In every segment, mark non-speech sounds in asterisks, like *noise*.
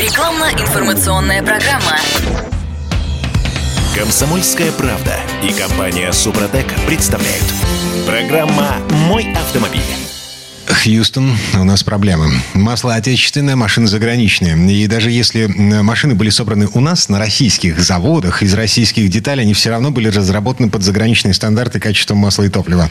Рекламно-информационная программа. Комсомольская правда и компания Супротек представляют. Программа «Мой автомобиль». Хьюстон, у нас проблемы. Масло отечественное, машины заграничные. И даже если машины были собраны у нас на российских заводах, из российских деталей, они все равно были разработаны под заграничные стандарты качества масла и топлива.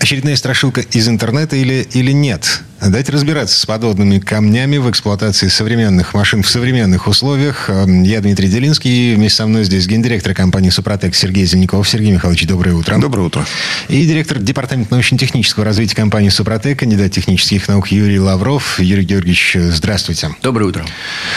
Очередная страшилка из интернета или, или нет? Дайте разбираться с подводными камнями в эксплуатации современных машин в современных условиях. Эм, я Дмитрий Делинский. Вместе со мной здесь гендиректор компании «Супротек» Сергей Зеленяков. Сергей Михайлович, доброе утро. Доброе утро. И директор департамента научно-технического развития компании «Супротек», кандидат технических наук Юрий Лавров. Юрий Георгиевич, здравствуйте. Доброе утро.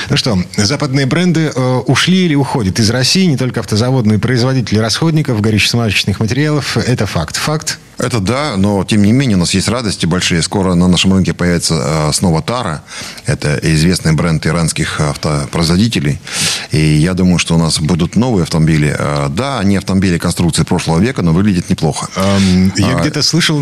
Ну что, западные бренды э, ушли или уходят из России. Не только автозаводные производители расходников, горюче-смазочных материалов. Это факт. Факт это да, но тем не менее у нас есть радости большие. Скоро на нашем рынке появится э, снова Тара. Это известный бренд иранских автопроизводителей. И я думаю, что у нас будут новые автомобили. Э, да, они автомобили конструкции прошлого века, но выглядят неплохо. Я а... где-то слышал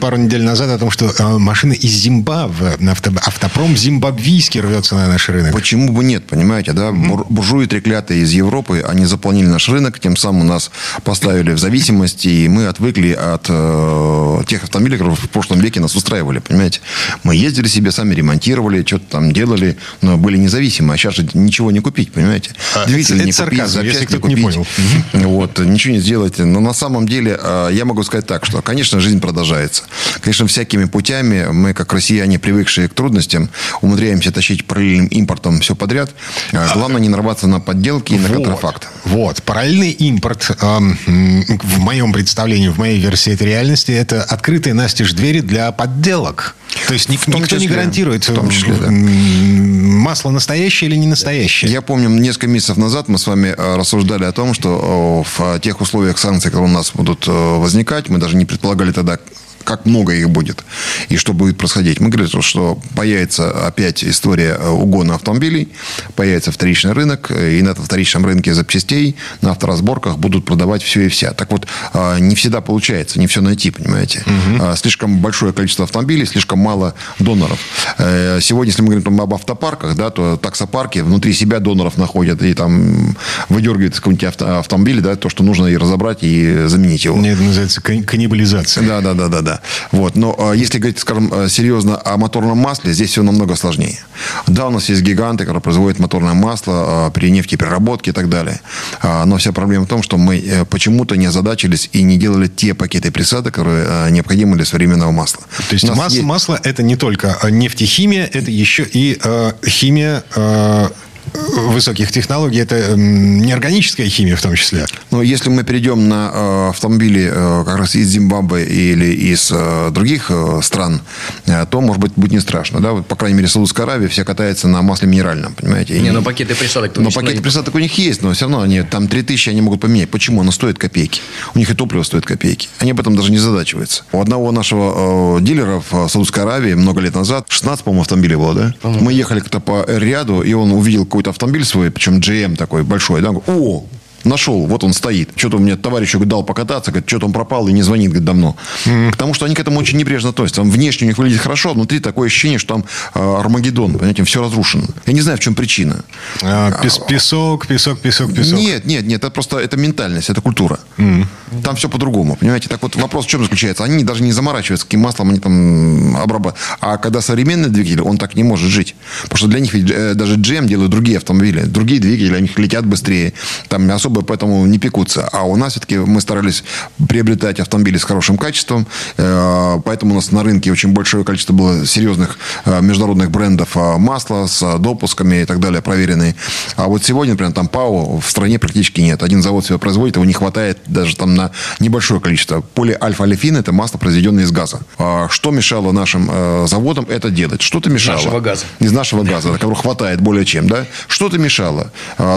пару недель назад о том, что э, машины из Зимбабве, авто, автопром зимбабвийский рвется на наш рынок. Почему бы нет, понимаете, да? Mm-hmm. Буржуи треклятые из Европы, они заполнили наш рынок, тем самым нас поставили в зависимость, и мы отвыкли от Э, тех автомобилей, которые в прошлом веке нас устраивали, понимаете. Мы ездили себе, сами ремонтировали, что-то там делали, но были независимы. А сейчас же ничего не купить, понимаете. А, Двигатель это, не это купить, кто-то не понял. Вот, ничего не сделать. Но на самом деле э, я могу сказать так, что, конечно, жизнь продолжается. Конечно, всякими путями мы, как россияне, привыкшие к трудностям, умудряемся тащить параллельным импортом все подряд. Э, главное не нарваться на подделки и на контрафакт. Вот. Параллельный импорт в моем представлении, в моей версии, это реально реальности это открытые настежь двери для подделок. То есть ник- никто числе, не гарантирует, в том числе, да. масло настоящее или не настоящее. Я помню, несколько месяцев назад мы с вами э, рассуждали о том, что в тех условиях санкций, которые у нас будут э, возникать, мы даже не предполагали тогда, как много их будет и что будет происходить. Мы говорим, что появится опять история э, угона автомобилей, появится вторичный рынок, и на этом вторичном рынке запчастей на авторазборках будут продавать все и вся. Так вот, а, не всегда получается, не все найти, понимаете. Угу. Слишком большое количество автомобилей, слишком мало доноров. Э, сегодня, если мы говорим об автопарках, да, то таксопарки внутри себя доноров находят и там выдергивают из какого-нибудь авто, автомобиля, да, то, что нужно и разобрать, и заменить его. Это называется каннибализация. Да, да, да, да, да. Вот. Но а, если говорить, скажем, э, серьезно о моторном масле, здесь все намного сложнее. Да, у нас есть гиганты, которые производят моторное масло а, при нефтепереработке и так далее. А, но вся проблема в том, что мы э, почему-то не озадачились и не делали те пакеты присадок, которые необходимы для современного масла. То есть мас- есть... масло это не только нефтехимия, это еще и э, химия э, высоких технологий это неорганическая химия в том числе. Но если мы перейдем на э, автомобили э, как раз из Зимбабве или из э, других стран, то, может быть, будет не страшно. Да? Вот, по крайней мере, Саудовская Аравия все катается на масле минеральном, понимаете? Не, но пакеты присадок... Но пакеты присадок у них есть, но все равно они там 3000 они могут поменять. Почему? Оно стоит копейки. У них и топливо стоит копейки. Они об этом даже не задачиваются. У одного нашего э, дилера в Саудовской Аравии много лет назад, 16, по-моему, автомобилей было, да? Мы ехали как-то по ряду, и он увидел какой-то автомобиль свой, причем GM такой большой, да, о, Нашел, вот он стоит. Что-то мне товарищу дал покататься, говорит, что-то он пропал и не звонит говорит, давно. Mm-hmm. Потому что они к этому очень небрежно относятся. Там внешне у них выглядит хорошо, а внутри такое ощущение, что там э, Армагеддон, понимаете, все разрушено. Я не знаю, в чем причина. А, пес, песок, песок, песок, песок. Нет, нет, нет, это просто это ментальность, это культура. Mm-hmm. Там все по-другому, понимаете. Так вот, вопрос в чем заключается? Они даже не заморачиваются, каким маслом они там обрабатывают. А когда современный двигатель, он так не может жить. Потому что для них ведь э, даже GM делают другие автомобили. Другие двигатели, они летят быстрее. Там особо поэтому не пекутся. А у нас все-таки мы старались приобретать автомобили с хорошим качеством. Э, поэтому у нас на рынке очень большое количество было серьезных э, международных брендов э, масла с допусками и так далее, проверенные. А вот сегодня, например, там ПАО в стране практически нет. Один завод себя производит, его не хватает даже там на небольшое количество. Полиальфа-алифин – это масло, произведенное из газа. А что мешало нашим заводам это делать? Что-то мешало. Из нашего газа. Из нашего газа, которого хватает более чем. Да? Что-то мешало.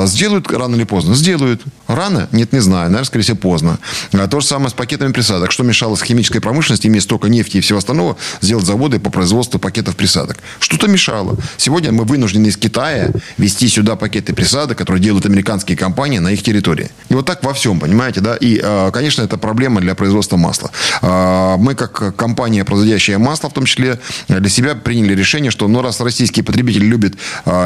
Сделают рано или поздно? Сделают. Рано? Нет, не знаю. Наверное, скорее всего, поздно. А то же самое с пакетами присадок. Что мешало с химической промышленности, имея столько нефти и всего остального, сделать заводы по производству пакетов присадок? Что-то мешало. Сегодня мы вынуждены из Китая вести сюда пакеты присадок, которые делают американские компании на их территории. И вот так во всем, понимаете, да? И, а, конечно, это проблема для производства масла. А, мы, как компания, производящая масло, в том числе, для себя приняли решение, что, ну, раз российские потребители любят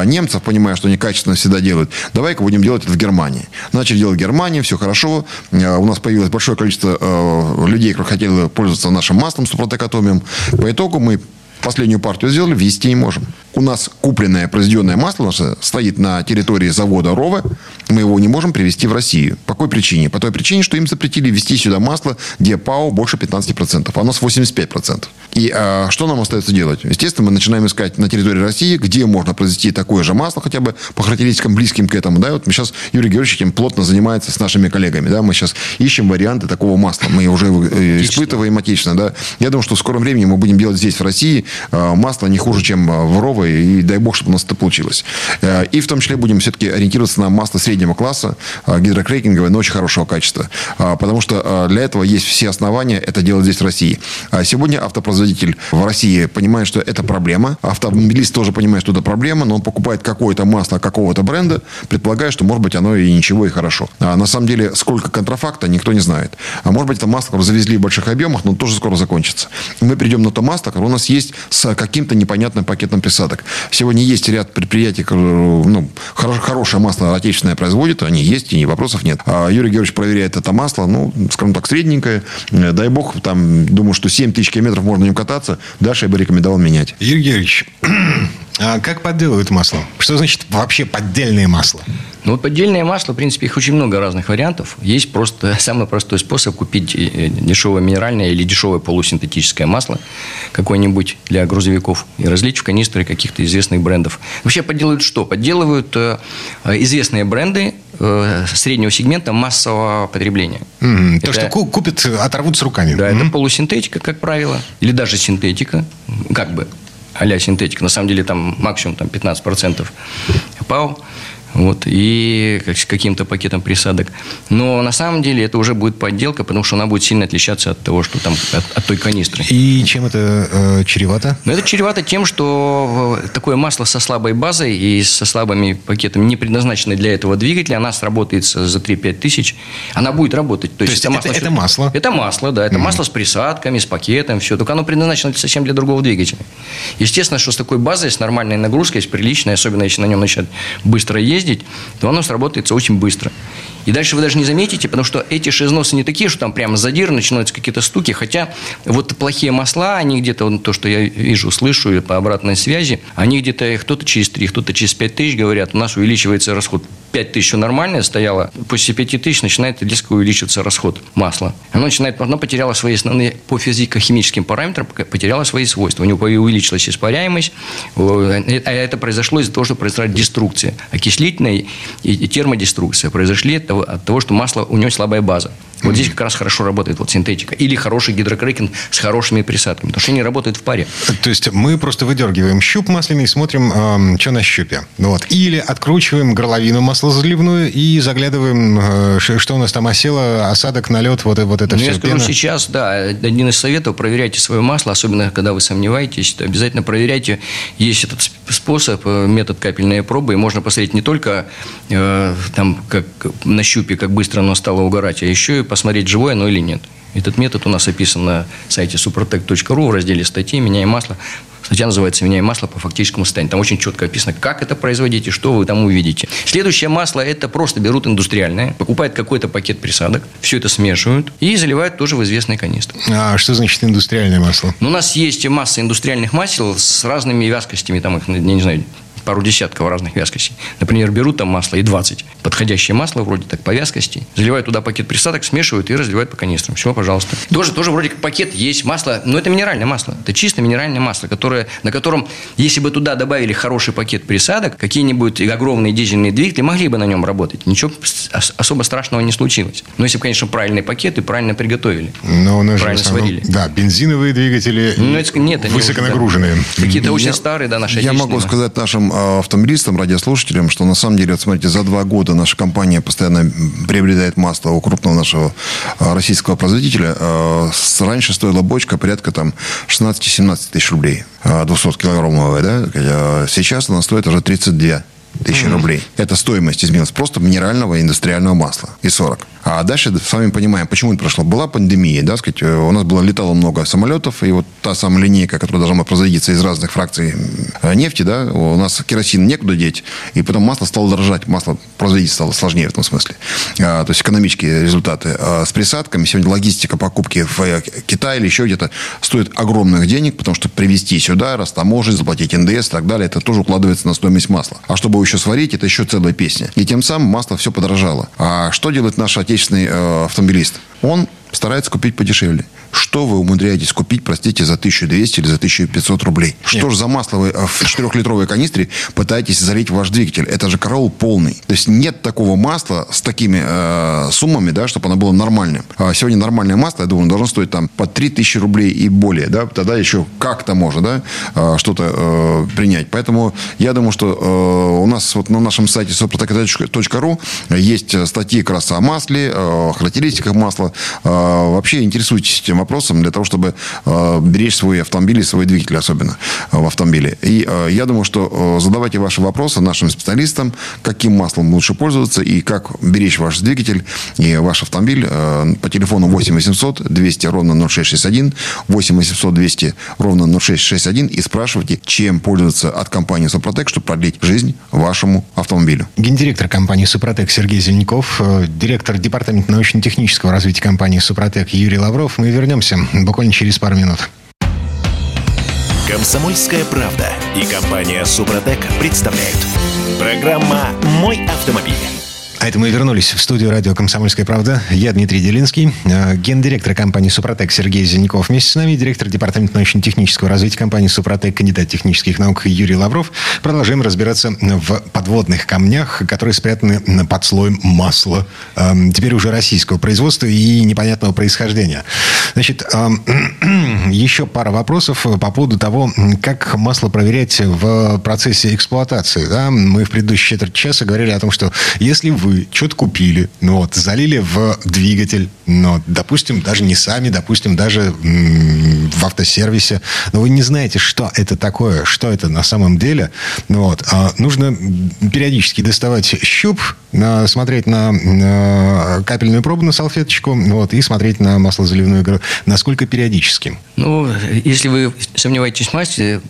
немцев, понимая, что они качественно всегда делают, давай-ка будем делать это в Германии. Начали делать в Германии, все хорошо. У нас появилось большое количество э, людей, которые хотели пользоваться нашим маслом супротекатомием. По итогу мы последнюю партию сделали, ввести не можем у нас купленное произведенное масло наше стоит на территории завода РОВы, мы его не можем привезти в Россию. По какой причине? По той причине, что им запретили ввести сюда масло, где ПАО больше 15%, а у нас 85%. И а, что нам остается делать? Естественно, мы начинаем искать на территории России, где можно произвести такое же масло, хотя бы по характеристикам близким к этому. Да? Вот мы сейчас, Юрий Георгиевич этим плотно занимается с нашими коллегами. Да? Мы сейчас ищем варианты такого масла. Мы уже э, испытываем отечественно. Да? Я думаю, что в скором времени мы будем делать здесь, в России, масло не хуже, чем в РОВы и дай бог, чтобы у нас это получилось. Э, и в том числе будем все-таки ориентироваться на масло среднего класса, э, гидрокрекинговое, но очень хорошего качества. Э, потому что для этого есть все основания это делать здесь в России. А сегодня автопроизводитель в России понимает, что это проблема. Автомобилист тоже понимает, что это проблема, но он покупает какое-то масло какого-то бренда, предполагая, что, может быть, оно и ничего, и хорошо. А на самом деле, сколько контрафакта, никто не знает. А может быть, это масло, завезли в больших объемах, но тоже скоро закончится. мы придем на то масло, которое у нас есть с каким-то непонятным пакетом присадок. Сегодня есть ряд предприятий, ну, хорош, хорошее масло отечественное производит, они есть, и вопросов нет. А Юрий Георгиевич проверяет это масло, ну, скажем так, средненькое. Э, дай бог, там, думаю, что 7 тысяч километров можно нем кататься. Дальше я бы рекомендовал менять. Юрий Георгиевич, а как подделывают масло? Что значит вообще поддельное масло? Ну, вот поддельное масло, в принципе, их очень много разных вариантов. Есть просто *laughs* самый простой способ купить э, дешевое минеральное или дешевое полусинтетическое масло какое-нибудь для грузовиков и разлить в канистры каких-то известных брендов. Вообще подделывают что? Подделывают э, известные бренды э, среднего сегмента массового потребления. Mm, это, то, что купят, оторвут с руками. Да, mm-hmm. это полусинтетика, как правило, или даже синтетика, как бы а синтетика. На самом деле там максимум там, 15% ПАО вот, и каким-то пакетом присадок. Но на самом деле это уже будет подделка, потому что она будет сильно отличаться от того, что там от, от той канистры. И чем это э, чревато? Ну, это чревато тем, что э, такое масло со слабой базой и со слабыми пакетами, не предназначенное для этого двигателя, она сработает за 3-5 тысяч. Она будет работать. То, То есть, это, масло, это, это масло? Это масло, да. Это mm-hmm. масло с присадками, с пакетом, все. Только оно предназначено совсем для другого двигателя. Естественно, что с такой базой, с нормальной нагрузкой, с приличной, особенно если на нем начать быстро ездить, ездить, то оно сработается очень быстро. И дальше вы даже не заметите, потому что эти шизносы не такие, что там прямо задир, начинаются какие-то стуки. Хотя вот плохие масла, они где-то, вот то, что я вижу, слышу по обратной связи, они где-то кто-то через 3, кто-то через 5 тысяч говорят, у нас увеличивается расход 5 тысяч нормально стояло, после 5 тысяч начинает резко увеличиваться расход масла. Оно начинает, оно потеряло свои основные по физико-химическим параметрам, потеряло свои свойства. У него увеличилась испаряемость, а это произошло из-за того, что произошла деструкция. Окислительная и термодеструкция произошли от того, что масло, у него слабая база. Вот здесь как раз хорошо работает вот синтетика. Или хороший гидрокрекинг с хорошими присадками. Потому что они работают в паре. То есть мы просто выдергиваем щуп масляный и смотрим, э, что на щупе. Вот. Или откручиваем горловину маслозаливную и заглядываем, э, что у нас там осело, осадок, налет, вот, вот это ну, все. Я скажу пена. сейчас, да, один из советов, проверяйте свое масло, особенно когда вы сомневаетесь, то обязательно проверяйте. Есть этот способ, э, метод капельной пробы, и можно посмотреть не только э, там, как на щупе, как быстро оно стало угорать, а еще и посмотреть, живое оно или нет. Этот метод у нас описан на сайте suprotec.ru в разделе статьи «Меняем масло». Статья называется «Меняем масло по фактическому состоянию». Там очень четко описано, как это производить и что вы там увидите. Следующее масло – это просто берут индустриальное, покупают какой-то пакет присадок, все это смешивают и заливают тоже в известные канистры. А что значит индустриальное масло? Ну, у нас есть масса индустриальных масел с разными вязкостями, там их, я не знаю, пару десятков разных вязкостей. Например, берут там масло и 20. Подходящее масло вроде так по вязкости. Заливают туда пакет присадок, смешивают и разливают по канистрам. Все, пожалуйста. Тоже, тоже вроде как пакет есть масло, но это минеральное масло. Это чисто минеральное масло, которое, на котором, если бы туда добавили хороший пакет присадок, какие-нибудь огромные дизельные двигатели могли бы на нем работать. Ничего особо страшного не случилось. Но если бы, конечно, правильный пакет и правильно приготовили. Но у нас правильно основном, сварили. Да, бензиновые двигатели ну, это, нет, высоконагруженные. Да. Какие-то очень старые, да, наши Я могу сказать нашим автомобилистам, радиослушателям, что на самом деле, вот смотрите, за два года наша компания постоянно приобретает масло у крупного нашего э, российского производителя. Раньше стоила бочка порядка там 16-17 тысяч рублей, 200-килограммовая, да? Сейчас она стоит уже 32 тысячи mm-hmm. рублей. Это стоимость изменилась просто минерального индустриального масла и 40. А дальше с вами понимаем, почему это прошло. Была пандемия, да, сказать, э, у нас было летало много самолетов, и вот та самая линейка, которая должна была производиться из разных фракций э, нефти, да, у нас керосин некуда деть, и потом масло стало дорожать, масло производить стало сложнее в этом смысле. А, то есть экономические результаты. А с присадками сегодня логистика покупки в э, Китае или еще где-то стоит огромных денег, потому что привезти сюда, растаможить, заплатить НДС и так далее, это тоже укладывается на стоимость масла. А чтобы еще сварить, это еще целая песня. И тем самым масло все подорожало. А что делает отечественная отечественный э, автомобилист, он старается купить подешевле. Что вы умудряетесь купить, простите, за 1200 или за 1500 рублей? Нет. Что же за масло вы в 4-литровой канистре пытаетесь залить в ваш двигатель? Это же караул полный. То есть нет такого масла с такими э, суммами, да, чтобы оно было нормальным. А сегодня нормальное масло, я думаю, должно стоить там по 3000 рублей и более. Да? Тогда еще как-то можно да, э, что-то э, принять. Поэтому я думаю, что э, у нас вот на нашем сайте soprotec.ru есть статьи как раз о масле, о характеристиках масла. Э, вообще интересуйтесь этим вопросом для того, чтобы э, беречь свой автомобиль и свой двигатель особенно э, в автомобиле. И э, я думаю, что задавайте ваши вопросы нашим специалистам, каким маслом лучше пользоваться и как беречь ваш двигатель и ваш автомобиль по телефону 8 800 200 ровно 0661, 8 800 200 ровно 0661 и спрашивайте, чем пользоваться от компании Супротек, чтобы продлить жизнь вашему автомобилю. Гендиректор компании Супротек Сергей Зеленяков, директор департамента научно-технического развития компании Супротек Юрий Лавров. Мы вернемся буквально через пару минут. Комсомольская правда и компания Супротек представляют. Программа «Мой автомобиль». Это мы вернулись в студию радио «Комсомольская правда». Я Дмитрий Делинский, э, гендиректор компании «Супротек» Сергей Зеленяков. Вместе с нами директор департамента научно-технического развития компании «Супротек», кандидат технических наук Юрий Лавров. Продолжаем разбираться в подводных камнях, которые спрятаны под слоем масла. Эм, теперь уже российского производства и непонятного происхождения. Значит, эм, *clears throat* еще пара вопросов по поводу того, как масло проверять в процессе эксплуатации. Да? Мы в предыдущие четверть часа говорили о том, что если вы вы что-то купили, ну вот, залили в двигатель, но, допустим, даже не сами, допустим, даже в автосервисе, но вы не знаете, что это такое, что это на самом деле, ну вот, а нужно периодически доставать щуп, смотреть на, капельную пробу на салфеточку, вот, и смотреть на маслозаливную игру. Насколько периодически? Ну, если вы сомневаетесь в массе,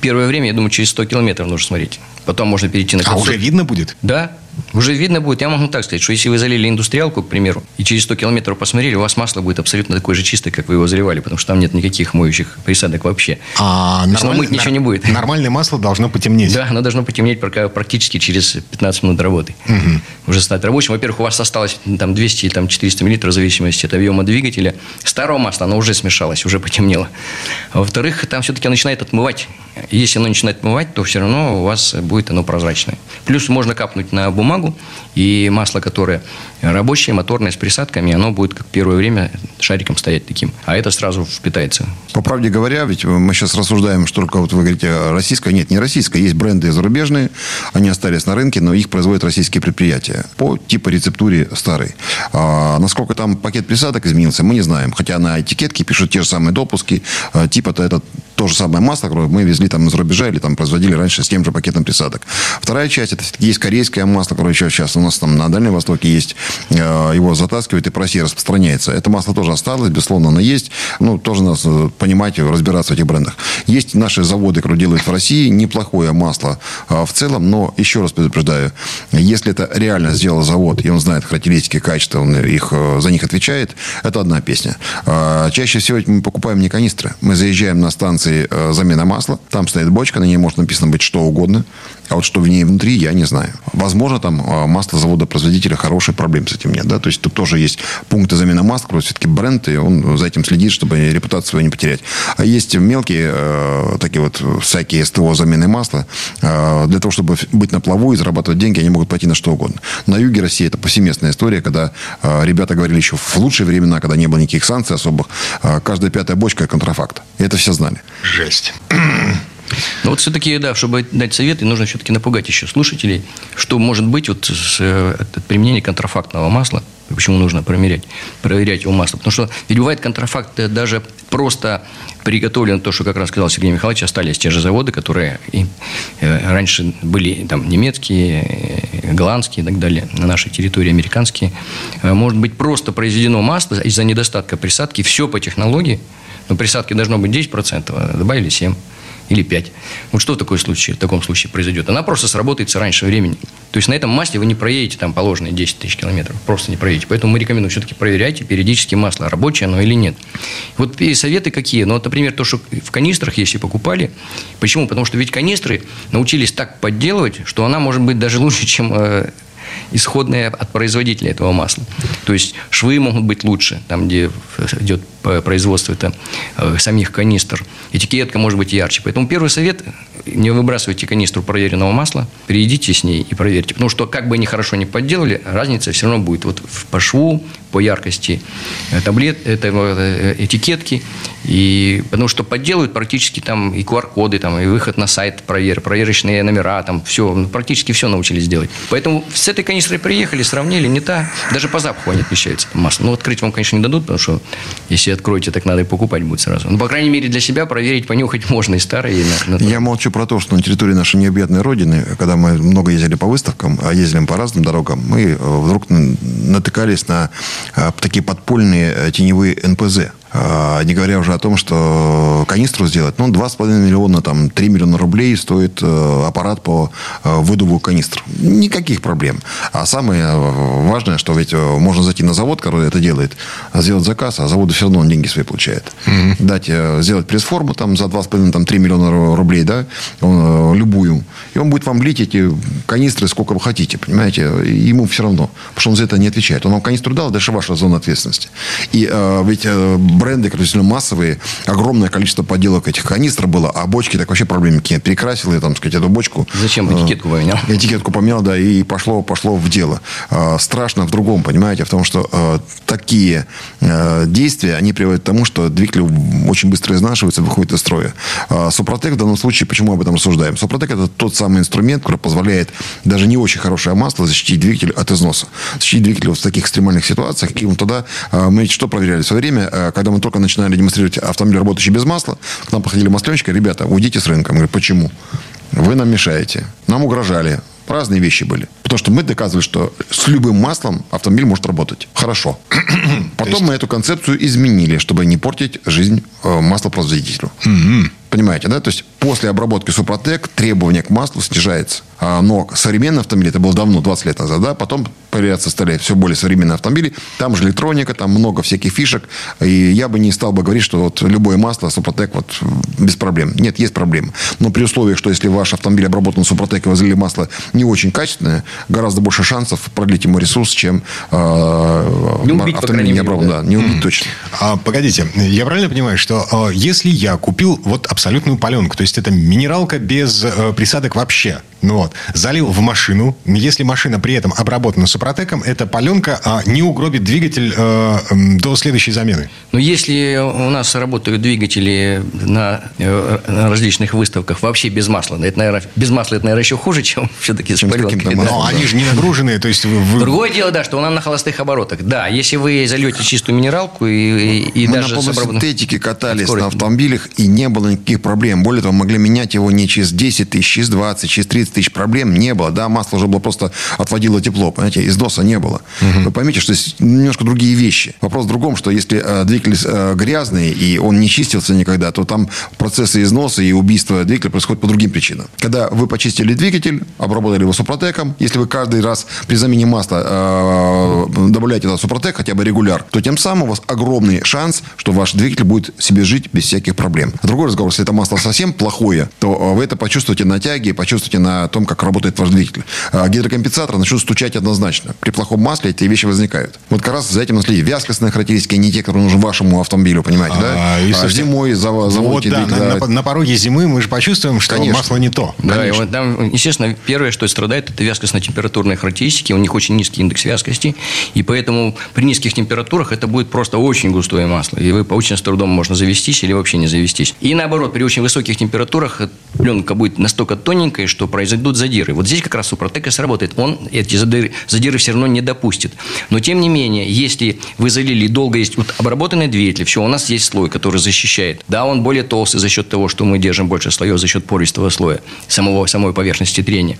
первое время, я думаю, через 100 километров нужно смотреть. Потом можно перейти на А уже видно будет? Да. Уже видно будет, я могу так сказать, что если вы залили индустриалку, к примеру, и через 100 километров посмотрели, у вас масло будет абсолютно такое же чистое, как вы его заливали, потому что там нет никаких моющих присадок вообще. А нормаль... мыть ничего не будет. Нормальное масло должно потемнеть. Да, оно должно потемнеть практически через 15 минут работы. Угу. Уже стать рабочим. Во-первых, у вас осталось там 200 или там, 400 миллилитров, в зависимости от объема двигателя. Старого масла, оно уже смешалось, уже потемнело. Во-вторых, там все-таки оно начинает отмывать. Если оно начинает отмывать, то все равно у вас будет оно прозрачное. Плюс можно капнуть на бумагу, и масло, которое рабочее, моторное, с присадками, оно будет как первое время шариком стоять таким. А это сразу впитается. По правде говоря, ведь мы сейчас рассуждаем, что только вот вы говорите российское. Нет, не российское. Есть бренды зарубежные, они остались на рынке, но их производят российские предприятия по типа рецептуре старой. А, насколько там пакет присадок изменился, мы не знаем. Хотя на этикетке пишут те же самые допуски. А, типа-то это то же самое масло, которое мы везли там из рубежа или там производили раньше с тем же пакетом присадок. Вторая часть, это есть корейское масло, которое еще сейчас у нас там на Дальнем Востоке есть. Э, его затаскивают и по России распространяется. Это масло тоже осталось, безусловно, оно есть. Ну, тоже надо понимать и разбираться в этих брендах. Есть наши заводы, которые делают в России неплохое масло э, в целом, но еще раз предупреждаю, если это реально сделал завод, и он знает характеристики, качества, он их, э, за них отвечает, это одна песня. Чаще всего мы покупаем не канистры. Мы заезжаем на станции замена масла, там стоит бочка, на ней может написано быть что угодно. А вот что в ней внутри, я не знаю. Возможно, там масло завода-производителя хорошие, проблем с этим нет. Да? То есть тут тоже есть пункты замены масла, просто все-таки бренд, и он за этим следит, чтобы репутацию свою не потерять. А есть мелкие э, такие вот всякие СТО замены масла. Э, для того, чтобы быть на плаву и зарабатывать деньги, они могут пойти на что угодно. На юге России это повсеместная история, когда э, ребята говорили еще в лучшие времена, когда не было никаких санкций особых, э, каждая пятая бочка контрафакт. Это все знали. Жесть. Но вот все-таки, да, чтобы дать советы, нужно все-таки напугать еще слушателей, что может быть вот с э, от применения контрафактного масла, почему нужно проверять, проверять его масло. Потому что ведь бывает контрафакт э, даже просто приготовлен, то, что как раз сказал Сергей Михайлович, остались те же заводы, которые и, э, раньше были там немецкие, голландские и так далее, на нашей территории американские. Может быть, просто произведено масло из-за недостатка присадки, все по технологии, но присадки должно быть 10%, а добавили 7% или 5. Вот что в, такой в таком случае произойдет? Она просто сработается раньше времени. То есть на этом масле вы не проедете там положенные 10 тысяч километров. Просто не проедете. Поэтому мы рекомендуем все-таки проверяйте периодически масло, рабочее оно или нет. Вот советы какие? Ну, вот, например, то, что в канистрах, если покупали. Почему? Потому что ведь канистры научились так подделывать, что она может быть даже лучше, чем э, исходные от производителя этого масла. То есть швы могут быть лучше, там, где идет производство это, э, самих канистр. Этикетка может быть ярче. Поэтому первый совет – не выбрасывайте канистру проверенного масла, перейдите с ней и проверьте. Потому что как бы они хорошо не подделали, разница все равно будет вот по шву, по яркости э, таблет, это, э, этикетки. И, потому что подделывают практически там и QR-коды, там, и выход на сайт провер, проверочные номера, там все, ну, практически все научились делать. Поэтому с этой канистрой приехали, сравнили, не та, даже по запаху они отличаются, масло. Ну, открыть вам, конечно, не дадут, потому что если откроете, так надо и покупать будет сразу. Ну, по крайней мере, для себя проверить, понюхать можно и старые. И на, на... Я молчу про то, что на территории нашей необъятной родины, когда мы много ездили по выставкам, а ездили по разным дорогам, мы э, вдруг натыкались на э, такие подпольные э, теневые НПЗ. А, не говоря уже о том, что канистру сделать, ну, 2,5 миллиона, там, 3 миллиона рублей стоит э, аппарат по э, выдуву канистр. Никаких проблем. А самое э, важное, что ведь можно зайти на завод, который это делает, сделать заказ, а заводу все равно он деньги свои получает. Mm-hmm. Дать, сделать пресс-форму там за 2,5, там, 3 миллиона рублей, да, любую. И он будет вам лить эти канистры сколько вы хотите, понимаете? Ему все равно, потому что он за это не отвечает. Он вам канистру дал, дальше ваша зона ответственности. И ведь бренды, которые действительно массовые, огромное количество подделок этих канистр было, а бочки так вообще проблем нет. Перекрасил я, там, сказать, эту бочку. Зачем? Э, этикетку поменял? Этикетку поменял, да, и пошло, пошло в дело. Э, страшно в другом, понимаете, в том, что э, такие действия, они приводят к тому, что двигатель очень быстро изнашивается, выходит из строя. Супротек в данном случае, почему об этом рассуждаем? Супротек это тот самый инструмент, который позволяет даже не очень хорошее масло защитить двигатель от износа. Защитить двигатель в таких экстремальных ситуациях. И вот тогда мы что проверяли в свое время, когда мы только начинали демонстрировать автомобиль, работающий без масла, к нам подходили масленщики, ребята, уйдите с рынка. Мы говорим, почему? Вы нам мешаете. Нам угрожали. Разные вещи были. Потому что мы доказывали, что с любым маслом автомобиль может работать. Хорошо. *clears throat* Потом есть... мы эту концепцию изменили, чтобы не портить жизнь э, маслопроизводителю. Понимаете, да? То есть после обработки Супротек требования к маслу снижается. А, но современный автомобиль, это было давно, 20 лет назад, да, потом появляться стали все более современные автомобили. Там же электроника, там много всяких фишек. И я бы не стал бы говорить, что вот любое масло Супротек вот без проблем. Нет, есть проблемы. Но при условии, что если ваш автомобиль обработан Супротек и вы залили масло не очень качественное, гораздо больше шансов продлить ему ресурс, чем э, не убить, автомобиль не обработан. Да. да, не убить mm-hmm. точно. А, погодите, я правильно понимаю, что э, если я купил вот абсолютную паленку, то есть это минералка без э, присадок вообще, ну вот, залил в машину. Если машина при этом обработана супротеком, эта паленка а, не угробит двигатель э, до следующей замены. Но если у нас работают двигатели на, э, на различных выставках вообще без масла, это, наверное, без масла это, наверное, еще хуже, чем *laughs* все-таки чем с паленкой. Да. Но они же не нагруженные, то есть... Вы... Другое дело, да, что она на холостых оборотах. Да, если вы зальете чистую минералку и, и, Мы даже... Мы на синтетике катались на автомобилях, и не было никаких проблем. Более того, могли менять его не через 10 тысяч, через 20, через 30 тысяч проблем не было. Да, масло уже было просто отводило тепло, понимаете, износа не было. Угу. Вы поймите, что здесь немножко другие вещи. Вопрос в другом, что если э, двигатель э, грязный, и он не чистился никогда, то там процессы износа и убийства двигателя происходят по другим причинам. Когда вы почистили двигатель, обработали его супротеком, если вы каждый раз при замене масла э, добавляете туда супротек, хотя бы регуляр, то тем самым у вас огромный шанс, что ваш двигатель будет себе жить без всяких проблем. Другой разговор, если это масло совсем плохое, то э, вы это почувствуете на тяге, почувствуете на том, том, как работает ваш двигатель. А гидрокомпенсатор начнут стучать однозначно. При плохом масле эти вещи возникают. Вот как раз за этим наследить. Вязкостные характеристики, не те, которые нужны вашему автомобилю, понимаете, да? А, и, А зимой Вот, да, двигатель, на, да. на- на пороге зимы мы же почувствуем, что Конечно. масло не то. Да, и вот там, естественно, первое, что страдает, это вязкостно-температурные характеристики. У них очень низкий индекс вязкости. И поэтому при низких температурах это будет просто очень густое масло. И вы по очень с трудом можно завестись или вообще не завестись. И наоборот, при очень высоких температурах пленка будет настолько тоненькая, что произойдут задиры. Вот здесь как раз Супротек и сработает. Он эти задиры, задиры все равно не допустит. Но тем не менее, если вы залили долго есть вот обработанный двигатель, все, у нас есть слой, который защищает. Да, он более толстый за счет того, что мы держим больше слоев за счет пористого слоя, самого, самой поверхности трения.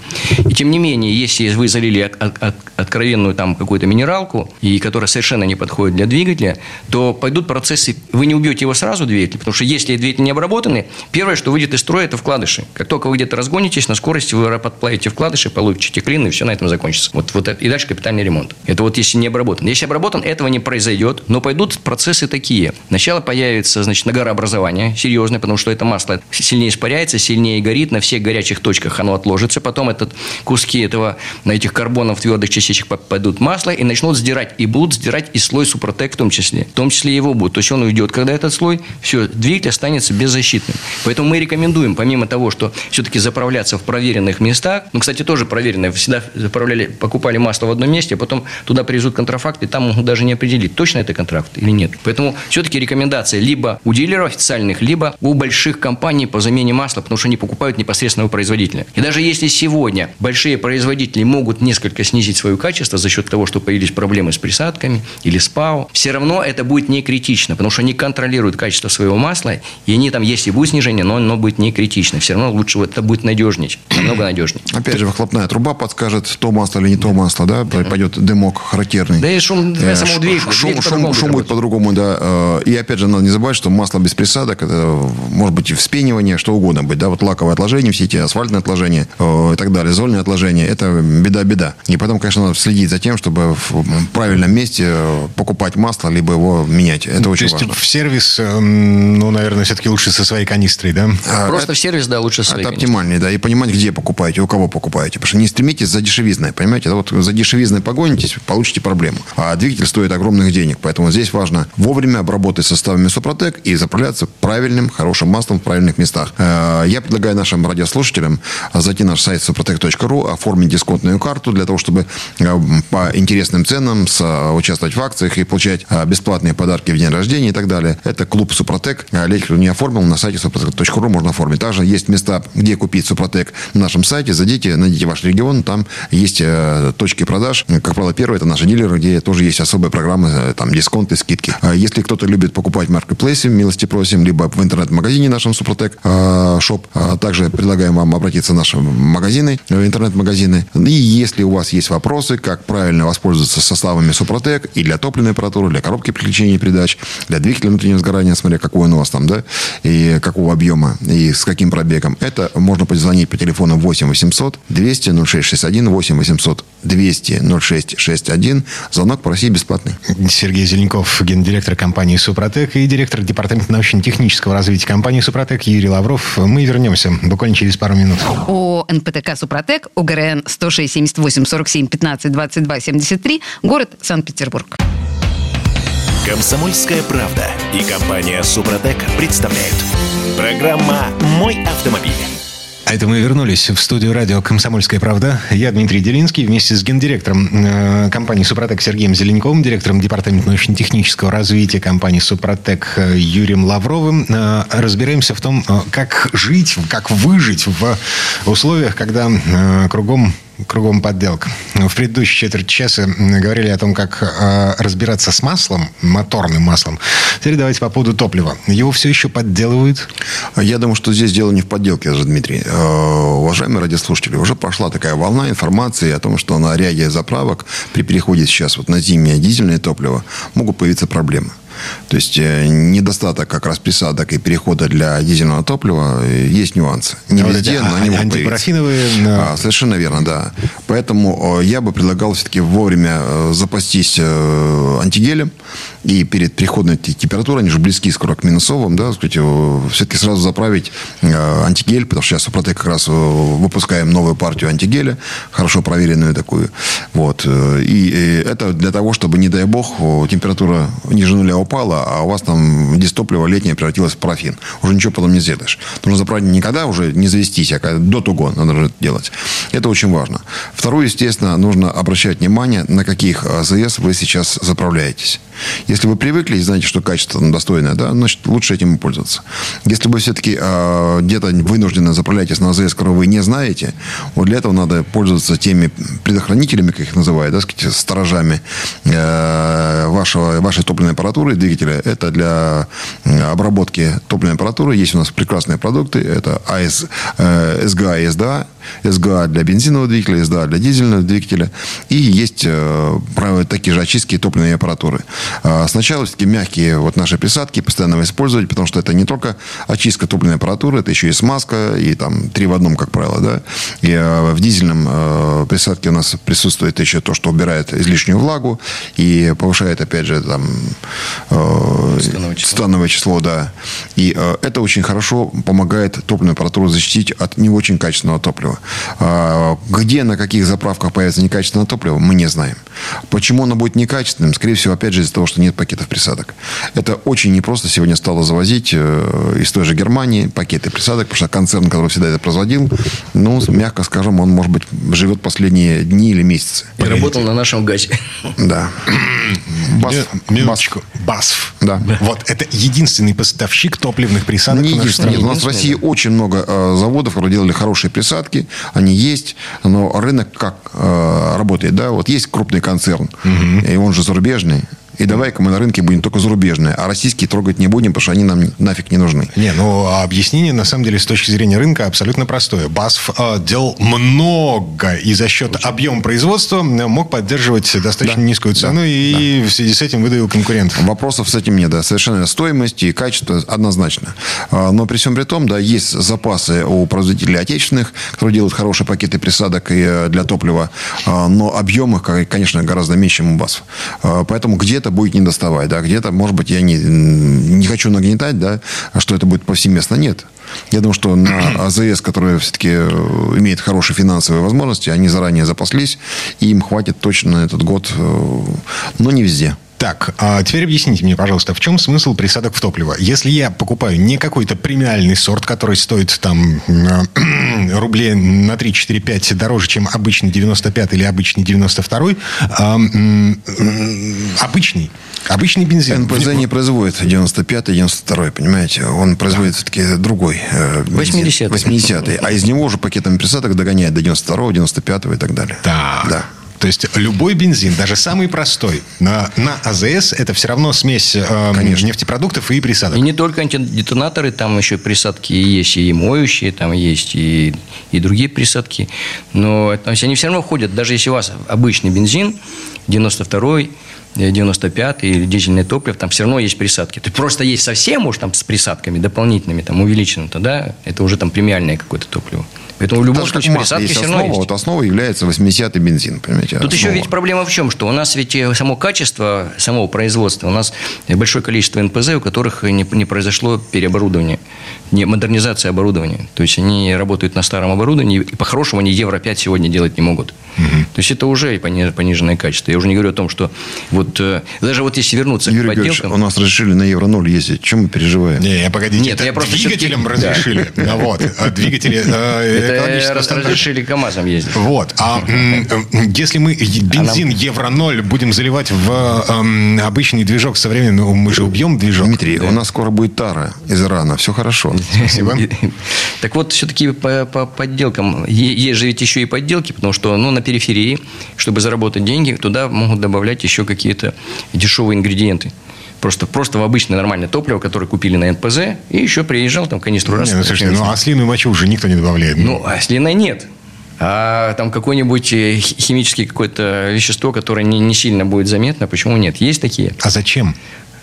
И тем не менее, если вы залили от- от- откровенную там какую-то минералку, и которая совершенно не подходит для двигателя, то пойдут процессы, вы не убьете его сразу, двигатель, потому что если двигатель не обработанный, первое, что выйдет из строя, это вкладыши. Как только вы где-то разгонитесь на скорости, вы подплавите вкладыши, получите клин, и все на этом закончится. Вот, вот это- и дальше капитальный ремонт. Это вот если не обработан. Если обработан, этого не произойдет, но пойдут процессы такие. Сначала появится, значит, нагорообразование серьезное, потому что это масло сильнее испаряется, сильнее горит, на всех горячих точках оно отложится, потом этот куски этого, на этих карбонов твердых частичек попадут в масло и начнут сдирать, и будут сдирать и слой супротек в том числе. В том числе его будут. То есть он уйдет, когда этот слой, все, двигатель останется беззащитным. Поэтому мы рекомендуем, помимо того, что все-таки заправляться в проверенных местах, ну, кстати, тоже проверенное, всегда заправляли, покупали масло в одном месте, а потом туда привезут контрафакт, и там могут даже не определить, точно это контракт или нет. Поэтому все-таки рекомендация либо у дилеров официальных, либо у больших компаний по замене масла, потому что они покупают непосредственно у производителя. И даже если сегодня большие производители могут несколько снизить свое качество за счет того, что появились проблемы с присадками или с ПАО, все равно это будет не критично, потому что они контролируют качество своего масла, и они там, если будет снижение, но оно будет не критично. Все равно лучше вот это будет надежнее, намного надежнее. Опять же, выхлопная труба подскажет, то масло или не то масло, да, пойдет дымок характерный. Да и шум для Э, самого ш- двигателя. Шум, шум- по-другому шум будет по-другому, да. Э, И опять же, надо не забывать, что масло без присадок, это может быть и вспенивание, что угодно быть, да, вот лаковые отложения, все эти асфальтные отложения э, и так далее, зольные отложения, это беда-беда. И потом, конечно, надо следить за тем, чтобы в правильном месте покупать масло, либо его менять. Это То очень есть важно. в сервис, эм, ну, наверное, все-таки лучше со своей канистрой, да? А, Просто в сервис, да, лучше свои, Это конечно. оптимальнее, да, и понимать, где покупаете, у кого покупаете. Потому что не стремитесь за дешевизной, понимаете? Вот за дешевизной погонитесь, получите проблему. А двигатель стоит огромных денег, поэтому здесь важно вовремя обработать составами Супротек и заправляться правильным, хорошим маслом в правильных местах. Э, Я предлагаю нашим радиослушателям зайти на наш сайт suprotec.ru, оформить дисконтную карту для того, чтобы э, по интересным ценам участвовать в акциях и получать э, бесплатные подарки в день рождения и так далее. Это клуб Супротек. Кто не оформил, на сайте suprotec.ru можно оформить. Также есть места, где купить Супротек на нашем сайте. Зайдите, найдите ваш регион, там есть э, точки продаж. Как правило, первый это наши дилеры, где тоже есть особые программы, э, там дисконты, скидки. А Если кто-то любит покупать в маркетплейсе, милости просим, либо в интернет-магазине нашем Супротек э, шоп. А Также предлагаем вам обратиться в наши магазины, э, интернет-магазины. И если у вас есть вопросы, как правильно воспользоваться составами Супротек и для топливной аппаратуры, для коробки переключения передач, для двигателя внутреннего сгорания, смотря какой он у вас там, да, и какого объема, и с каким пробегом. Это можно позвонить по телефону 8 800 200 0661, 8 800 200 0661. Звонок по России бесплатный. Сергей Зеленков, гендиректор компании «Супротек» и директор департамента научно-технического развития компании «Супротек» Юрий Лавров. Мы вернемся буквально через пару минут. ООО «НПТК Супротек», УГРН 106 78 47 15 22 73, город Санкт-Петербург. Комсомольская правда и компания Супротек представляют. Программа «Мой автомобиль». Это мы вернулись в студию радио «Комсомольская правда». Я Дмитрий Делинский вместе с гендиректором э, компании «Супротек» Сергеем Зеленковым, директором департамента научно-технического развития компании «Супротек» Юрием Лавровым э, разбираемся в том, э, как жить, как выжить в условиях, когда кругом кругом подделка. В предыдущей четверть часа говорили о том, как э, разбираться с маслом, моторным маслом. Теперь давайте по поводу топлива. Его все еще подделывают? Я думаю, что здесь дело не в подделке, даже, Дмитрий. Э, Уважаемые радиослушатели, уже пошла такая волна информации о том, что на ряде заправок при переходе сейчас вот на зимнее дизельное топливо могут появиться проблемы. То есть э, недостаток как раз присадок и перехода для дизельного топлива э, есть нюансы. Не А вот везде, эти но они могут антипарафиновые, да. А, совершенно верно, да. Поэтому э, я бы предлагал все-таки вовремя запастись антигелем. И перед переходной те- температурой, они же близки скоро к минусовым, да, сказать, все-таки сразу заправить антигель, потому что сейчас Супротек как раз выпускаем новую партию антигеля, хорошо проверенную такую. Вот. И это для того, чтобы, не дай бог, температура ниже нуля упала, а у вас там дистопливо летнее превратилось в парафин. Уже ничего потом не сделаешь. Нужно заправить никогда уже не завестись, а когда- до туго надо это делать. Это очень важно. Второе, естественно, нужно обращать внимание, на каких АЗС вы сейчас заправляетесь. Если вы привыкли и знаете, что качество достойное, да, значит, лучше этим и пользоваться. Если вы все-таки э, где-то вынуждены заправляетесь на АЗС, который вы не знаете, вот для этого надо пользоваться теми предохранителями, как их называют, да, сказать, сторожами э, вашего, вашей топливной аппаратуры, двигателя. Это для обработки топливной аппаратуры. Есть у нас прекрасные продукты. Это АС, э, СГА и СДА. СГА для бензинового двигателя, СДА для дизельного двигателя. И есть э, правда, такие же очистки топливной аппаратуры. А Сначала все-таки мягкие вот наши присадки постоянно использовать, потому что это не только очистка топливной аппаратуры, это еще и смазка, и там три в одном, как правило, да. И э, в дизельном э, присадке у нас присутствует еще то, что убирает излишнюю влагу и повышает, опять же, там Становое число. становое число, да. И это очень хорошо помогает топливную аппаратуру защитить от не очень качественного топлива. А, где, на каких заправках появится некачественное топливо, мы не знаем. Почему оно будет некачественным? Скорее всего, опять же, из-за того, что нет пакетов присадок. Это очень непросто сегодня стало завозить э, из той же Германии пакеты присадок, потому что концерн, который всегда это производил, ну, мягко скажем, он, может быть, живет последние дни или месяцы. И работал на нашем газе. Да. *coughs* Бас- Ми- Минуточку. БАСФ. Да. Вот это единственный поставщик топливных присадок Не в нашей единственное. стране. Нет, у нас в России очень много э, заводов, которые делали хорошие присадки. Они есть, но рынок как э, работает, да? Вот есть крупный концерн, и он же зарубежный. И давай-ка мы на рынке будем только зарубежные, а российские трогать не будем, потому что они нам нафиг не нужны. Не, ну а объяснение на самом деле с точки зрения рынка абсолютно простое. БАСФ э, делал много и за счет объема производства э, мог поддерживать достаточно Да, низкую цену и в связи с этим выдавил конкурентов. Вопросов с этим нет, да. Совершенно стоимость и качество однозначно. А, Но при всем при том, да, есть запасы у производителей отечественных, которые делают хорошие пакеты присадок э, для топлива, А, но объем их, ка- конечно, гораздо меньше, чем у БАСФ. Поэтому где-то будет недоставать, да, где-то, может быть, я не, не хочу нагнетать, да, а что это будет повсеместно, нет. Я думаю, что на *clears throat* АЗС, которые все-таки имеют хорошие финансовые возможности, они заранее запаслись, и им хватит точно на этот год, э, но не везде. Так, а теперь объясните мне, пожалуйста, в чем смысл присадок в топливо? Если я покупаю не какой-то премиальный сорт, который стоит там э, *clears throat* рублей на 3-4-5 дороже, чем обычный 95 или обычный 92, а, обычный, обычный бензин. НПЗ не производит 95-й, 92-й, понимаете? Он производит все-таки другой. э, бензин. 80-й. 80-й. А из него уже пакетами присадок догоняет до 92-го, 95-го и так далее. Так. Да. То есть любой бензин, даже самый простой, на, на АЗС это все равно смесь э, Конечно. нефтепродуктов и присадок. И не только антидетонаторы, там еще присадки есть и моющие, там есть и, и другие присадки. Но то есть они все равно входят, даже если у вас обычный бензин, 92-й, э, 95 или дизельное топливо, там все равно есть присадки. Есть просто есть совсем уж там с присадками дополнительными, там увеличенным, тогда это уже там премиальное какое-то топливо. Поэтому в любом Так же, как случае есть все равно основа, есть. вот основой является 80-й бензин, понимаете? Тут еще основа. ведь проблема в чем, что у нас ведь э, само качество самого производства, у нас большое количество НПЗ, у которых не, не произошло переоборудование, не модернизация оборудования. То есть они работают на старом оборудовании, и по-хорошему они Евро-5 сегодня делать не могут. То есть это уже пони- пониженное качество. Я уже не говорю о том, что вот э, даже вот если вернуться Юрий к подделкам... у нас разрешили на Евро-0 ездить. Чем мы переживаем? Не, я погодите, Нет, это я просто двигателем разрешили. Ну вот, а двигатели э, Это разрешили КАМАЗом ездить. Вот. А если мы бензин Евро-0 будем заливать в обычный движок современный, ну, мы же убьем движок. Дмитрий, у нас скоро будет Тара из Ирана. Все хорошо. Спасибо. *laughs* Так вот, все-таки по, по подделкам, есть же ведь еще и подделки, потому что ну, на периферии, чтобы заработать деньги, туда могут добавлять еще какие-то дешевые ингредиенты. Просто, просто в обычное нормальное топливо, которое купили на НПЗ, и еще приезжал, там канистру раз. Ну, слушайте, ну ослиную мочу уже никто не добавляет. Ну, а слиной нет. А там какое-нибудь э, хи- химическое какое-то вещество, которое не, не сильно будет заметно, почему нет? Есть такие. А зачем?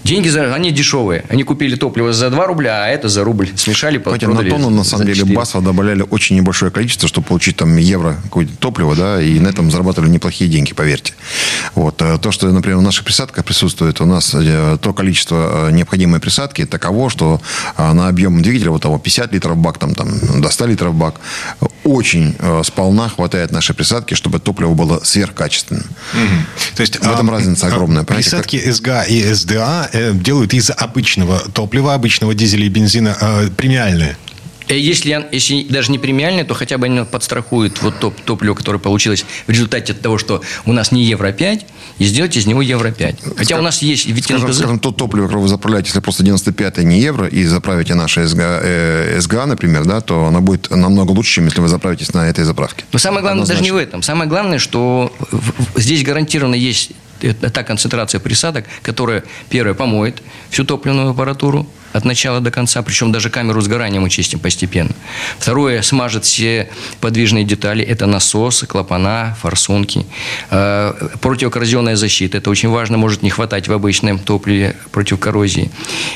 Деньги, за, они дешевые. Они купили топливо за 2 рубля, а это за рубль. Смешали, Хотя на тонну, на самом деле, 4. БАСа добавляли очень небольшое количество, чтобы получить там евро какое-то топливо, да, и на этом зарабатывали неплохие деньги, поверьте. Вот. э, То, что, например, в наших присадках присутствует, у нас э, то количество э, необходимой присадки таково, что на объем двигателя, вот того 50 литров бак, там, там, до 100 литров бак, очень э, сполна хватает нашей присадки, чтобы топливо было сверхкачественным. То есть, В этом разница огромная, понимаете, Присадки СГА и СДА э, делают из обычного топлива, обычного дизеля и бензина э, премиальные. Э, Если, если даже не премиальный, то хотя бы они подстрахуют вот топ, топливо, которое получилось в результате того, что у нас не Евро-5, и сделать из него Евро-5. Хотя у нас есть ведь Скажем, НПЗ. скажем, то топливо, которое вы заправляете, если просто 95 не евро, и заправите наше СГА, э, СГА, например, да, то оно будет намного лучше, чем если вы заправитесь на этой заправке. Но самое главное даже не в Однозначно. этом. Самое главное, что здесь гарантированно есть та концентрация присадок, которая, первое, помоет всю топливную аппаратуру от начала до конца, причем даже камеру сгорания мы чистим постепенно. Второе, смажет все подвижные детали, это насосы, клапана, форсунки. Э, Противокоррозионная защита, это очень важно, может не хватать в обычном топливе против коррозии.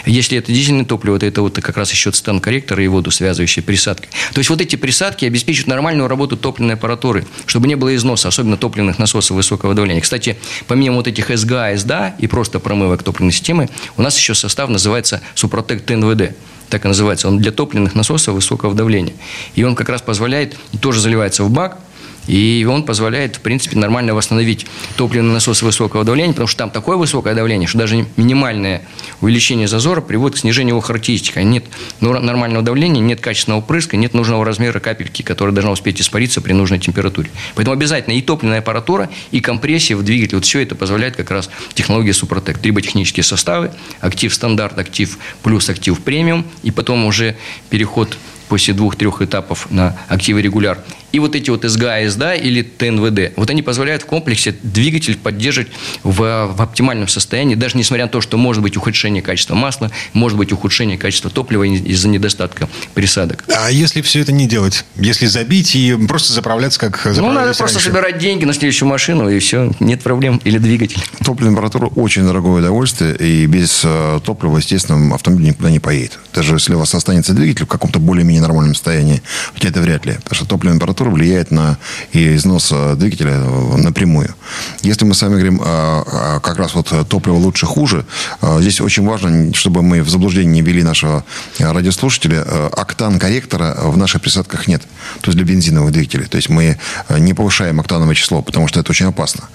Если это дизельное топливо, то это вот как раз еще цитан корректора и воду связывающие присадки. То есть вот эти присадки обеспечивают нормальную работу топливной аппаратуры, чтобы не было износа, особенно топливных насосов высокого давления. Кстати, помимо вот этих СГА, СДА и просто промывок топливной системы, у нас еще состав называется Супротек ТНВД. Так и называется. Он для топливных насосов высокого давления. И он как раз позволяет, тоже заливается в бак, и он позволяет, в принципе, нормально восстановить топливный насос высокого давления, потому что там такое высокое давление, что даже минимальное увеличение зазора приводит к снижению его характеристик. А Нет нор- нормального давления, нет качественного прыска, нет нужного размера капельки, которая должна успеть испариться при нужной температуре. Поэтому обязательно и топливная аппаратура, и компрессия в двигателе. Вот все это позволяет как раз технология Супротек. Триботехнические составы, актив стандарт, актив плюс, актив премиум, и потом уже переход после двух-трех этапов на активы регуляр. И вот эти вот СГА, СДА или ТНВД, вот они позволяют в комплексе двигатель поддерживать в, в оптимальном состоянии, даже несмотря на то, что может быть ухудшение качества масла, может быть ухудшение качества топлива из-за недостатка присадок. А если все это не делать? Если забить и просто заправляться, как Ну, надо заправлялись просто раньше? собирать деньги на следующую машину, и все, нет проблем. Или двигатель. Топливная аппаратура очень дорогое удовольствие, и без э, топлива, естественно, автомобиль никуда не поедет. Даже если у вас останется двигатель в каком-то более-менее нормальном состоянии, хотя это вряд ли, потому что топливная аппаратура влияет на износ э, двигателя э, напрямую. Если мы с вами говорим э, э, как раз вот э, топливо лучше, хуже, здесь очень важно, чтобы мы в заблуждение не ввели нашего радиослушателя, октан корректора в наших присадках нет, то есть для бензиновых двигателей. То есть мы не повышаем октановое число, потому что это очень опасно.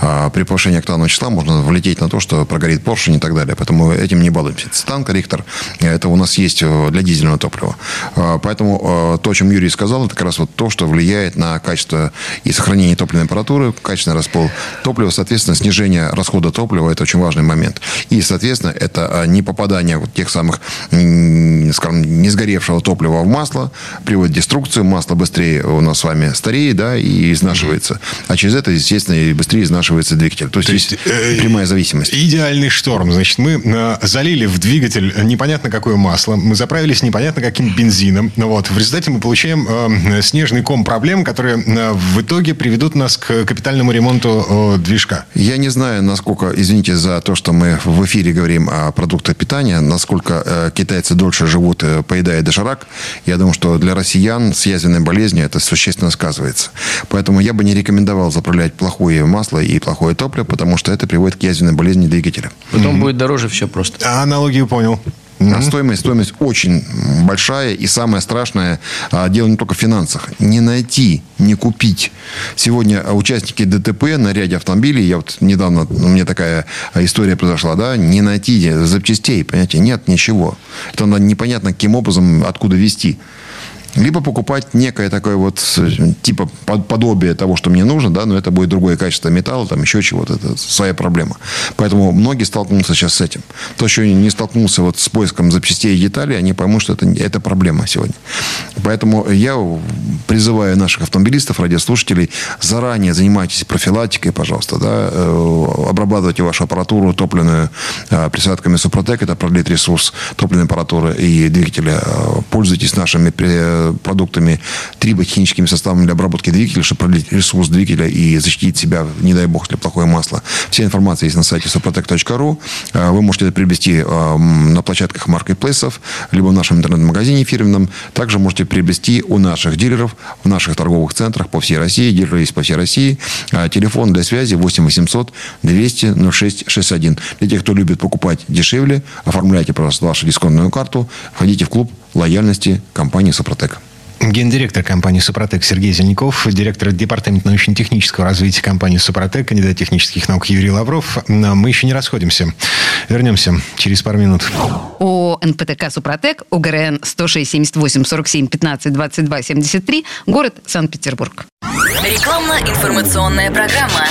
А При повышении октанового числа можно влететь на то, что прогорит поршень и так далее. Поэтому этим не балуемся. Цитан корректор, это у нас есть для дизельного топлива. А, Поэтому то, о чем Юрий сказал, это как раз вот то, что влияет на качество и сохранение топливной аппаратуры, качественный распол топлива, соответственно, снижение расхода топлива, это очень важный момент. И, соответственно, это а, не попадание вот тех самых, скажем, не сгоревшего топлива в масло, приводит к деструкции, масло быстрее у нас с вами стареет, да, и изнашивается. А через это, естественно, и быстрее изнашивается двигатель. То есть, То есть, есть э, прямая зависимость. Идеальный шторм. Значит, мы э, залили в двигатель непонятно какое масло, мы заправились непонятно каким бензином. Ну Вот. В результате мы получаем э, снежный ком проблем, которые э, в итоге приведут нас к капитальному ремонту движка. Я не знаю, насколько, извините за то, что мы в эфире говорим о продуктах питания, насколько э, китайцы дольше живут, э, поедая доширак. Я думаю, что для россиян с язвенной болезнью это существенно сказывается. Поэтому я бы не рекомендовал заправлять плохое масло и плохое топливо, потому что это приводит к язвенной болезни двигателя. Потом будет дороже все просто. Аналогию понял. А Стоимость, стоимость очень большая. И самое страшное, а, дело не только в финансах. Не найти, не купить. Сегодня участники ДТП на ряде автомобилей, я вот недавно, у меня такая история произошла, да, не найти запчастей, понимаете, нет ничего. Это надо непонятно каким образом, откуда везти. Либо покупать некое такое вот типа под- подобие того, что мне нужно, да, но это будет другое качество металла, там еще чего-то, это своя проблема. Поэтому многие столкнутся сейчас с этим. Кто еще не столкнулся вот с поиском запчастей и деталей, они поймут, что это, это проблема сегодня. Поэтому я призываю наших автомобилистов, радиослушателей, заранее занимайтесь профилактикой, пожалуйста, да, э, обрабатывайте вашу аппаратуру топливную э, присадками Супротек, это продлит ресурс топливной аппаратуры и двигателя. Э, Пользуйтесь нашими продуктами, триботехническими составами для обработки двигателя, чтобы продлить ресурс двигателя и защитить себя, не дай бог, если плохое масло. Вся информация есть на сайте suprotec.ru. Э, вы можете это приобрести на площадках маркетплейсов, либо в нашем интернет-магазине фирменном. Также можете приобрести у наших дилеров в наших торговых центрах по всей России. Дилеры есть по всей России. Телефон для связи 8 800 200 06 61. Для тех, кто любит покупать дешевле, оформляйте, пожалуйста, вашу дисконтную карту, входите в клуб лояльности компании «Супротек». Гендиректор компании «Супротек» Сергей Зеленяков, директор департамента научно-технического развития компании «Супротек», кандидат технических наук Юрий Лавров. Мы еще не расходимся. Вернемся через пару минут. О НПТК «Супротек», ОГРН 106 78 47 15 22 73, город Санкт-Петербург. Рекламно-информационная программа.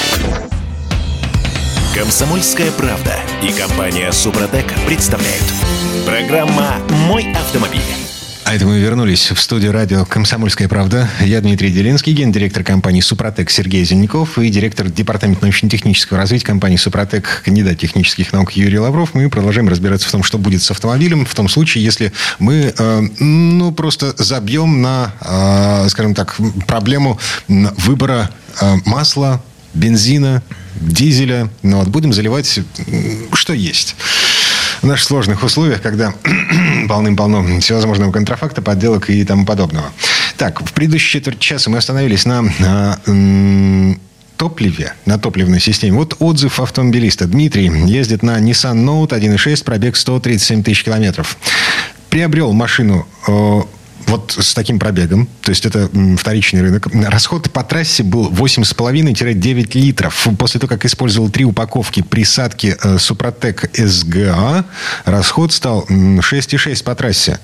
Комсомольская правда и компания «Супротек» представляют. Программа «Мой автомобиль». А это мы вернулись в студию радио «Комсомольская правда». Я Дмитрий Делинский, гендиректор компании «Супротек» Сергей Зеленяков и директор департамента научно-технического развития компании «Супротек», кандидат технических наук Юрий Лавров. Мы продолжаем разбираться в том, что будет с автомобилем, в том случае, если мы, э, ну, просто забьем на, э, скажем так, проблему выбора э, масла, бензина, дизеля. Ну, вот будем заливать, что есть в наших сложных условиях, когда *clears throat* полным-полно всевозможного контрафакта, подделок и тому подобного. Так, в предыдущей четверть часа мы остановились на, на топливе, на топливной системе. Вот отзыв автомобилиста. Дмитрий ездит на Nissan Note 1.6, пробег 137 тысяч километров. Приобрел машину э, вот с таким пробегом, то есть это вторичный рынок, расход по трассе был 8,5-9 литров. После того, как использовал три упаковки присадки э, Супротек СГА, расход стал 6,6 по трассе.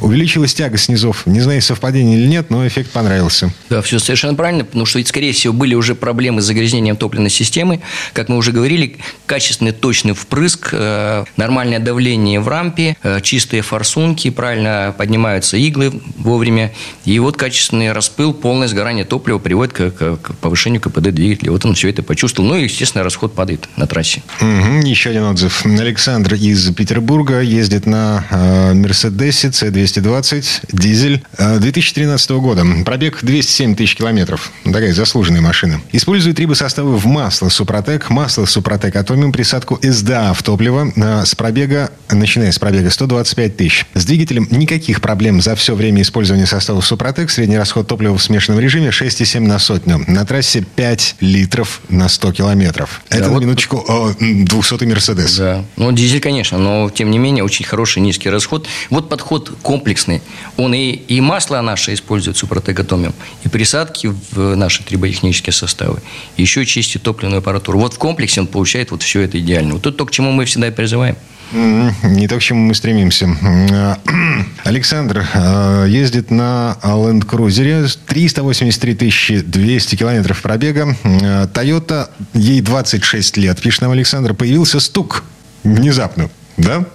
Увеличилась тяга снизов. Не знаю, совпадение или нет, но эффект понравился. Да, все совершенно правильно, потому что, скорее всего, были уже проблемы с загрязнением топливной системы. Как мы уже говорили, качественный точный впрыск, э, нормальное давление в рампе, э, чистые форсунки, правильно поднимаются иглы вовремя. И вот качественный распыл, полное сгорание топлива приводит к, к, к повышению КПД двигателя. Вот он все это почувствовал. Ну и, естественно, расход падает на трассе. Угу. Еще один отзыв. Александр из Петербурга ездит на э, Мерседесе C220, дизель 2013 э, года. Пробег 207 тысяч километров. Такая заслуженная машина. Использует трибосоставы в масло Супротек, масло Супротек Атомиум, присадку СДА в топливо э, с пробега, начиная с пробега 125 тысяч. С двигателем никаких проблем за все время использования составов Супротек. Средний расход топлива в смешанном режиме 6,7 на сотню. На трассе 5 литров на 100 километров. Это да, на вот... минуточку 200 Мерседес. Да. Ну, дизель, конечно, но тем не менее очень хороший низкий расход. Вот подход комплексный. Он и, и масло наше использует супротегатомиум, и присадки в наши триботехнические составы, еще чистит топливную аппаратуру. Вот в комплексе он получает вот все это идеально. Вот это то, к чему мы всегда и призываем. Не то, к чему мы стремимся. *clears throat* Александр э, ездит на Land Cruiser. 383 200 километров пробега. Toyota, ей 26 лет. Пишет нам Александр, появился стук внезапно. Да?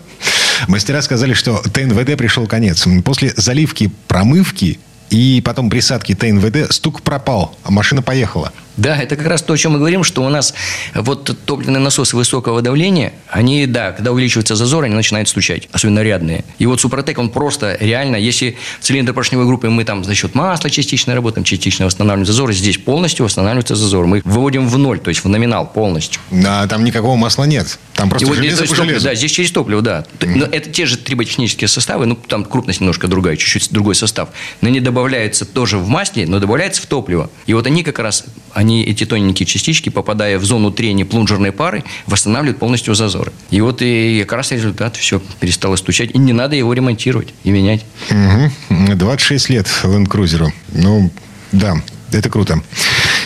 Мастера сказали, что ТНВД пришел конец. После заливки, промывки и потом присадки ТНВД стук пропал, а машина поехала. Да, это как раз то, о чем мы говорим, что у нас вот топливные насосы высокого давления, они, да, когда увеличивается зазор, они начинают стучать, особенно рядные. И вот Супротек, он просто реально, если в цилиндропоршневой группе мы там за счет масла частично работаем, частично восстанавливаем зазор, здесь полностью восстанавливается зазор. Мы выводим в ноль, то есть в номинал полностью. Да, там никакого масла нет. Там просто и железо вот, по железу. Да, здесь через топливо, да. Но это те же триботехнические составы, ну, там крупность немножко другая, чуть-чуть другой состав. Но они добавляются тоже в масле, но добавляются в топливо. И вот они как раз, они, эти тоненькие частички, попадая в зону трения плунжерной пары, восстанавливают полностью зазоры. И вот и как раз результат все перестало стучать. И не надо его ремонтировать и менять. Угу. 26 лет Land Cruiser. Ну, да, это круто.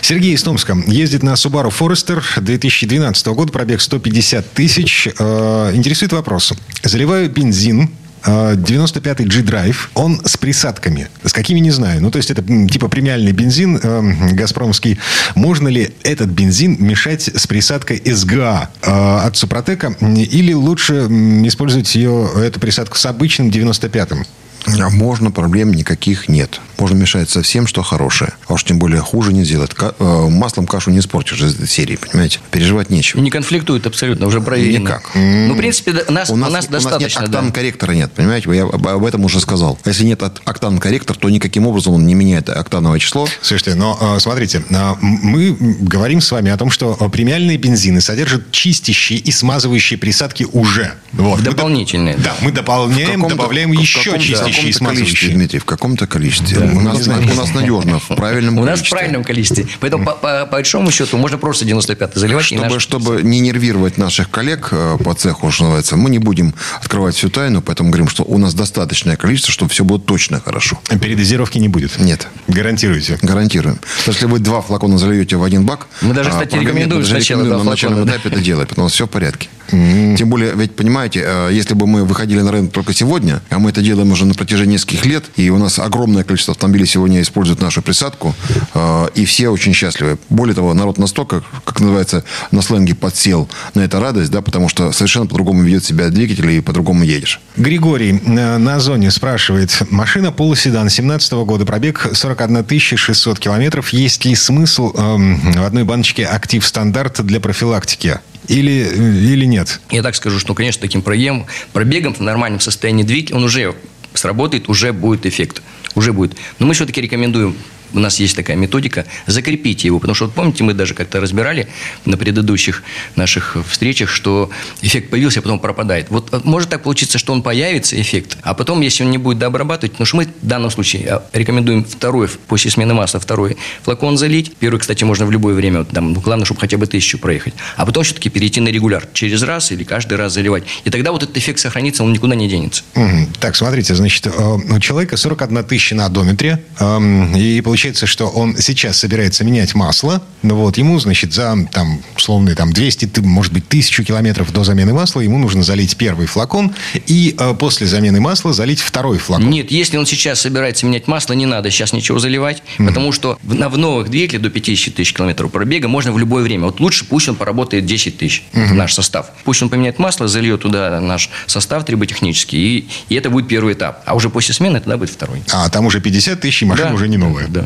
Сергей из Томска ездит на Subaru Forester 2012 года, пробег 150 тысяч. Э, интересует вопрос. Заливаю бензин 95-й G-Drive, он с присадками. С какими, не знаю. Ну, то есть, это типа премиальный бензин э, газпромовский. Можно ли этот бензин мешать с присадкой СГА э, от Супротека? Или лучше использовать ее, эту присадку с обычным 95-м? А можно, проблем никаких нет. Можно мешать со всем, что хорошее. А уж тем более хуже не сделать. Ка- э, маслом кашу не испортишь из этой серии, понимаете? Переживать нечего. Не конфликтуют абсолютно, уже проверено. Никак. Ну, в принципе, да, нас, У нас, у нас достаточно. нет да. октан-корректора нет, понимаете? Я об, об этом уже сказал. Если нет октан-корректор, то никаким образом он не меняет октановое число. Слушайте, но э, смотрите, э, мы говорим с вами о том, что э, премиальные бензины содержат чистящие и смазывающие присадки уже. Вот. Мы доп- Дополнительные. Да, мы дополняем, добавляем еще каком-то- чистящие и В каком-то количестве, смазывающие. Дмитрий, в каком-то количестве. у, нас, у нас надежно, в правильном *laughs* У нас в правильном количестве. Поэтому, по, по- по большому счету, можно просто 95 заливать. Чтобы, наш- чтобы не нервировать наших коллег э, по цеху, что называется, мы не будем открывать всю тайну, поэтому говорим, что у нас достаточное количество, чтобы все было точно хорошо. Передозировки не будет? Нет. Гарантируете? Гарантируем. Что если вы два флакона зальете в один бак... Мы даже, а, кстати, рекомендуем сначала на начальном флакона, этапе это делать, потому что все в порядке. Тем более, ведь, понимаете, э, если бы мы выходили на рынок только сегодня, а мы это делаем уже на протяжении нескольких лет, и у нас огромное количество автомобилей сегодня используют нашу присадку, э, и все очень счастливы. Более того, народ настолько, как называется, на сленге подсел на это радость, да, потому что совершенно по-другому ведет себя двигатель и по-другому едешь. Григорий э, на зоне спрашивает. Машина полуседан 17 года, пробег 41 600 километров. Есть ли смысл эм, в одной баночке актив стандарт для профилактики? Или, э, или нет? Я так скажу, что, конечно, таким пробегом, пробегом в нормальном состоянии двигателя, он уже сработает, уже будет эффект. Уже будет. Но мы все-таки рекомендуем у нас есть такая методика, закрепите его. Потому что, вот помните, мы даже как-то разбирали на предыдущих наших встречах, что эффект появился, а потом пропадает. Вот э, может так получиться, что он появится, эффект, а потом, если он не будет дообрабатывать, потому что мы в данном случае э, рекомендуем второй, после смены масла, второй флакон залить. Первый, кстати, можно в любое время, вот там, ну, главное, чтобы хотя бы тысячу проехать. А потом все-таки перейти на регуляр. Через раз или каждый раз заливать. И тогда вот этот эффект сохранится, он никуда не денется. Так, смотрите, значит, э, у человека 41 тысяча на одометре, эм, и получается, что он сейчас собирается менять масло, ну вот, ему, значит, за, там, условные, там, 200, ты- может быть, тысячу километров до замены масла, ему нужно залить первый флакон, и э, после замены масла залить второй флакон. Нет, если он сейчас собирается менять масло, не надо сейчас ничего заливать, потому что в, на, в новых двигателях до 50 тысяч километров пробега можно в любое время. Вот лучше пусть он поработает 10 тысяч, это наш состав. Пусть он поменяет масло, зальет туда наш состав триботехнический, и, и это будет первый этап. А уже после смены тогда будет второй. А там уже 50 тысяч, и машина Да. уже не новая. Да.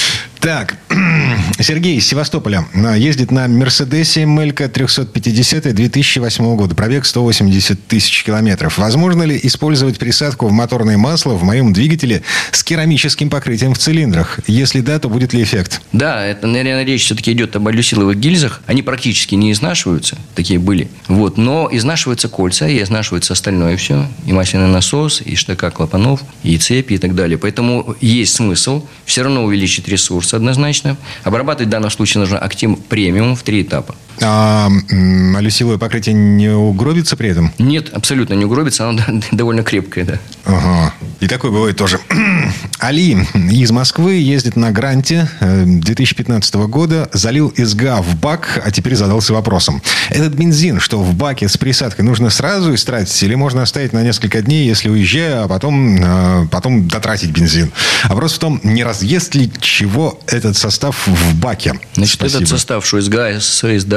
Так, *clears throat* Сергей из Севастополя а, ездит на Мерседесе Мелька 350 2008 года. Пробег 180 тысяч километров. Возможно ли использовать присадку в моторное масло в моем двигателе с керамическим покрытием в цилиндрах? Если да, то будет ли эффект? Да, это, наверное, речь все-таки идет об алюсиловых гильзах. Они практически не изнашиваются, такие были. Вот, но изнашиваются кольца, и изнашивается остальное все. И масляный насос, и штыка клапанов, и цепи, и так далее. Поэтому есть смысл все равно увеличить ресурс однозначно. Обрабатывать в данном случае нужно актив премиум в три этапа. А м, алюсиловое покрытие не угробится при этом? Нет, абсолютно не угробится, оно довольно крепкое, да. Ага. И такое бывает тоже. *clears throat* Али из Москвы ездит на Гранте э, 2015 года, залил СГА в бак, а теперь задался вопросом. Этот бензин, что в баке с присадкой, нужно сразу истратить или можно оставить на несколько дней, если уезжаю, а потом, э, потом дотратить бензин? Вопрос в том, не разъест ли чего этот состав в баке? Значит, Спасибо. этот состав, что СГА,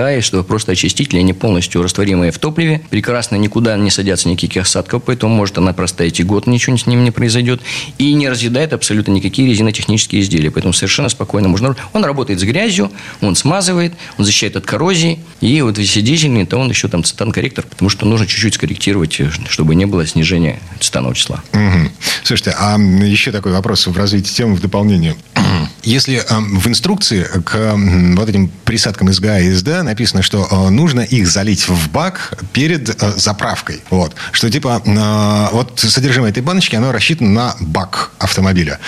СДА, что просто очистители, они полностью растворимые в топливе, прекрасно никуда не садятся никаких осадков, поэтому может она простоять и год, ничего с ним не произойдет, и не разъедает абсолютно никакие резинотехнические изделия, поэтому совершенно спокойно можно... Он работает с грязью, он смазывает, он защищает от коррозии, и вот если дизельный, то он еще там цитан-корректор, потому что нужно чуть-чуть скорректировать, э, чтобы не было снижения цитанового числа. Мгм. Слушайте, а еще такой вопрос в развитии темы в дополнение. *clears throat* Если эм, в инструкции к м, вот этим присадкам СГА и СДА написано, что э, нужно их залить в бак перед э, заправкой, вот, что типа э, вот содержимое этой баночки, оно рассчитано на бак автомобиля.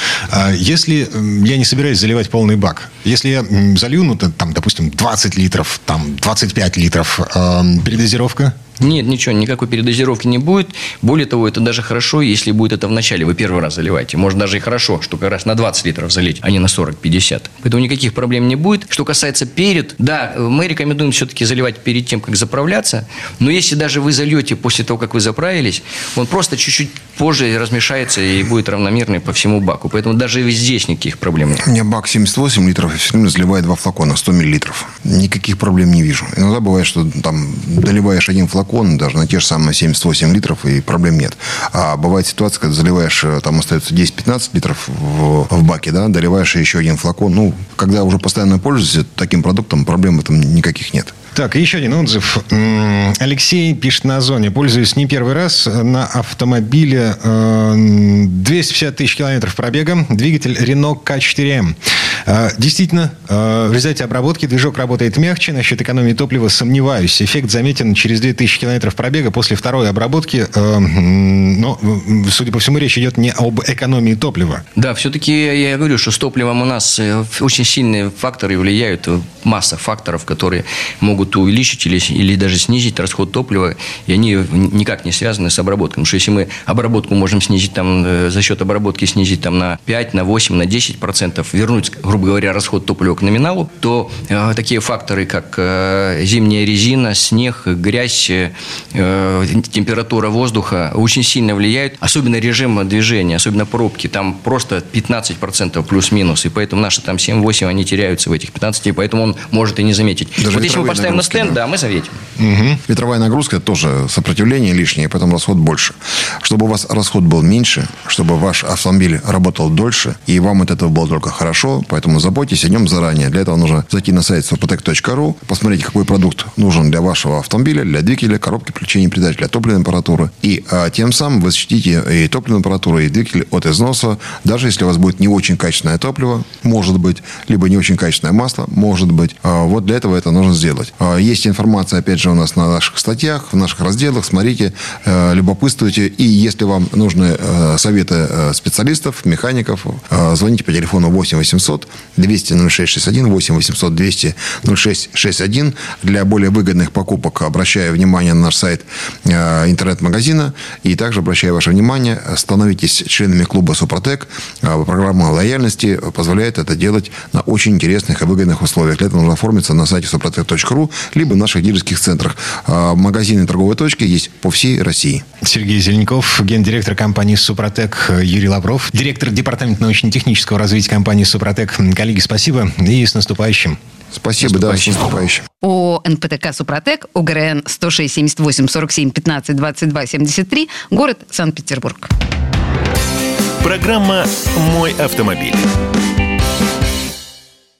Если я не собираюсь заливать полный бак, если я залью, ну, там, допустим, 20 литров, там, 25 литров, передозировка, Нет, ничего, никакой передозировки не будет. Более того, это даже хорошо, если будет это в начале, вы первый раз заливаете. Может, даже и хорошо, что как раз на 20 литров залить, а не на 40-50. Поэтому никаких проблем не будет. Что касается перед, да, мы рекомендуем все-таки заливать перед тем, как заправляться. Но если даже вы зальете после того, как вы заправились, он просто чуть-чуть позже размешается и будет равномерный по всему баку. Поэтому даже здесь никаких проблем нет. У меня бак 78 литров, и все время заливаю два флакона, 100 миллилитров. Никаких проблем не вижу. Иногда бывает, что там доливаешь один флакон, флакон, даже на те же самые 78 литров, и проблем нет. А бывает ситуация, когда заливаешь, э, там остается 10-15 литров в, в баке, да, доливаешь еще один флакон. Ну, когда уже постоянно пользуешься таким продуктом, проблем в этом никаких нет. Так, еще один отзыв. Алексей пишет на зоне. Пользуюсь не первый раз на автомобиле 250 э, тысяч километров пробега. Двигатель Renault K4M. Э, действительно, э, в результате обработки движок работает мягче. Насчет экономии топлива сомневаюсь. Эффект заметен через 2000 километров пробега после второй обработки. Но, судя по всему, речь идет не об экономии топлива. Да, все-таки я говорю, что с топливом у нас очень сильные факторы влияют. Масса факторов, которые могут могут увеличить или, или даже снизить расход топлива, и они никак не связаны с обработкой. Потому что если мы обработку можем снизить там, э, за счет обработки снизить там, на 5, на 8, на 10 процентов, вернуть, грубо говоря, расход топлива к номиналу, то э, такие факторы, как э, зимняя резина, снег, грязь, э, температура воздуха очень сильно влияют, особенно режим движения, особенно пробки, там просто 15 процентов плюс-минус, и поэтому наши там 7-8, они теряются в этих 15, и поэтому он может и не заметить. Даже вот если мы поставим на стенд, да, мы заветим. Угу. Ветровая нагрузка тоже сопротивление лишнее, поэтому расход больше. Чтобы у вас расход был меньше, чтобы ваш автомобиль работал дольше, и вам от этого было только хорошо, поэтому заботьтесь о нем заранее. Для этого нужно зайти на сайт suprotec.ru, посмотреть, какой продукт нужен для вашего автомобиля, для двигателя, коробки включения передач, топливной аппаратуры. И а, тем самым вы защитите и топливную аппаратуру, и двигатель от износа. Даже если у вас будет не очень качественное топливо, может быть, либо не очень качественное масло, может быть. А, вот для этого это нужно сделать. А, есть информация, опять же, у нас на наших статьях, в наших разделах. Смотрите, э, любопытствуйте. И если вам нужны э, советы э, специалистов, механиков, звоните по телефону 8 800 200 0661, 8 800 200 0661. Для более выгодных покупок обращаю внимание на наш сайт интернет-магазина. И также обращаю ваше внимание, становитесь членами клуба «Супротек». Программа лояльности позволяет это делать на очень интересных и выгодных условиях. Для этого нужно оформиться на сайте либо в наших дилерских центрах. А, магазины торговой точки есть по всей России. Сергей Зеленков, гендиректор компании «Супротек» Юрий Лавров, директор департамента научно-технического развития компании «Супротек». Коллеги, спасибо и с наступающим. Спасибо, да, с наступающим. О НПТК «Супротек», ОГРН 106 78 47 15 22 73, город Санкт-Петербург. Программа «Мой автомобиль».